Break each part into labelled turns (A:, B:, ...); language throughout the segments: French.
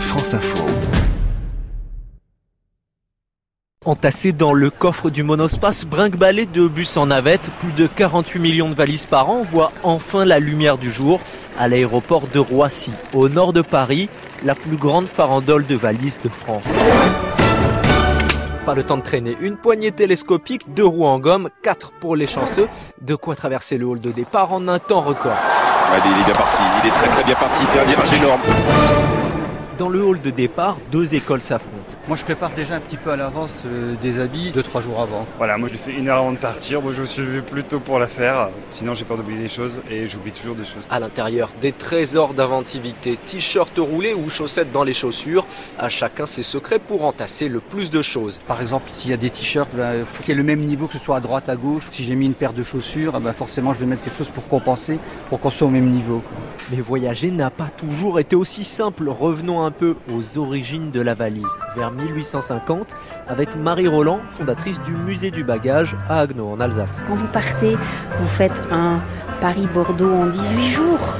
A: France Info.
B: Entassés dans le coffre du monospace, brinque de bus en navette, plus de 48 millions de valises par an voient enfin la lumière du jour à l'aéroport de Roissy, au nord de Paris, la plus grande farandole de valises de France. Pas le temps de traîner. Une poignée télescopique, deux roues en gomme, quatre pour les chanceux. De quoi traverser le hall de départ en un temps record.
C: Il est bien parti. Il est très très bien parti. Il fait un virage énorme.
B: Dans le hall de départ, deux écoles s'affrontent.
D: Moi, je prépare déjà un petit peu à l'avance euh, des habits, deux trois jours avant.
E: Voilà, moi je fais une heure avant de partir. Moi, je me suis levé plutôt pour la faire. Sinon, j'ai peur d'oublier des choses et j'oublie toujours des choses.
B: À l'intérieur, des trésors d'inventivité, t-shirts roulés ou chaussettes dans les chaussures. À chacun ses secrets pour entasser le plus de choses.
D: Par exemple, s'il y a des t-shirts, il ben, faut qu'il y ait le même niveau que ce soit à droite, à gauche. Si j'ai mis une paire de chaussures, ben, forcément, je vais mettre quelque chose pour compenser, pour qu'on soit au même niveau.
B: Mais voyager n'a pas toujours été aussi simple. Revenons un peu aux origines de la valise. Vers 1850, avec Marie Roland, fondatrice du musée du bagage à Agno en Alsace.
F: Quand vous partez, vous faites un Paris-Bordeaux en 18 jours.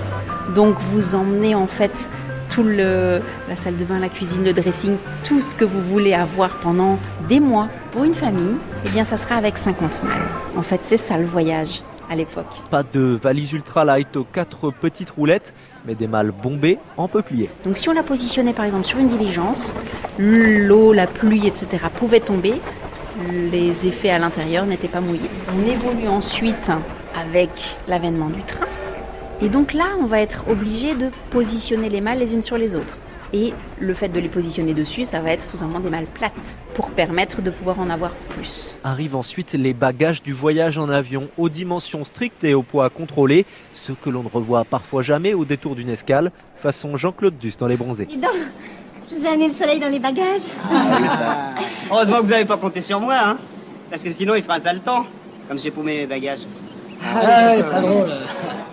F: Donc vous emmenez en fait tout la salle de bain, la cuisine, le dressing, tout ce que vous voulez avoir pendant des mois pour une famille, eh bien ça sera avec 50 malles. En fait, c'est ça le voyage à l'époque.
B: Pas de valise ultra light aux quatre petites roulettes, mais des malles bombées en peuplier.
F: Donc si on la positionnait par exemple sur une diligence, l'eau, la pluie, etc. pouvaient tomber, les effets à l'intérieur n'étaient pas mouillés. On évolue ensuite avec l'avènement du train. Et donc là, on va être obligé de positionner les malles les unes sur les autres. Et le fait de les positionner dessus, ça va être tout simplement des malles plates pour permettre de pouvoir en avoir plus.
B: Arrivent ensuite les bagages du voyage en avion aux dimensions strictes et au poids contrôlé, ce que l'on ne revoit parfois jamais au détour d'une escale, façon Jean-Claude Duss dans Les Bronzés.
G: Dis donc, je vous ai amené le soleil dans les bagages.
H: Ah, Heureusement que vous n'avez pas compté sur moi, hein parce que sinon il fera un sale temps, comme j'ai paumé mes bagages.
I: Ah, ouais, c'est drôle.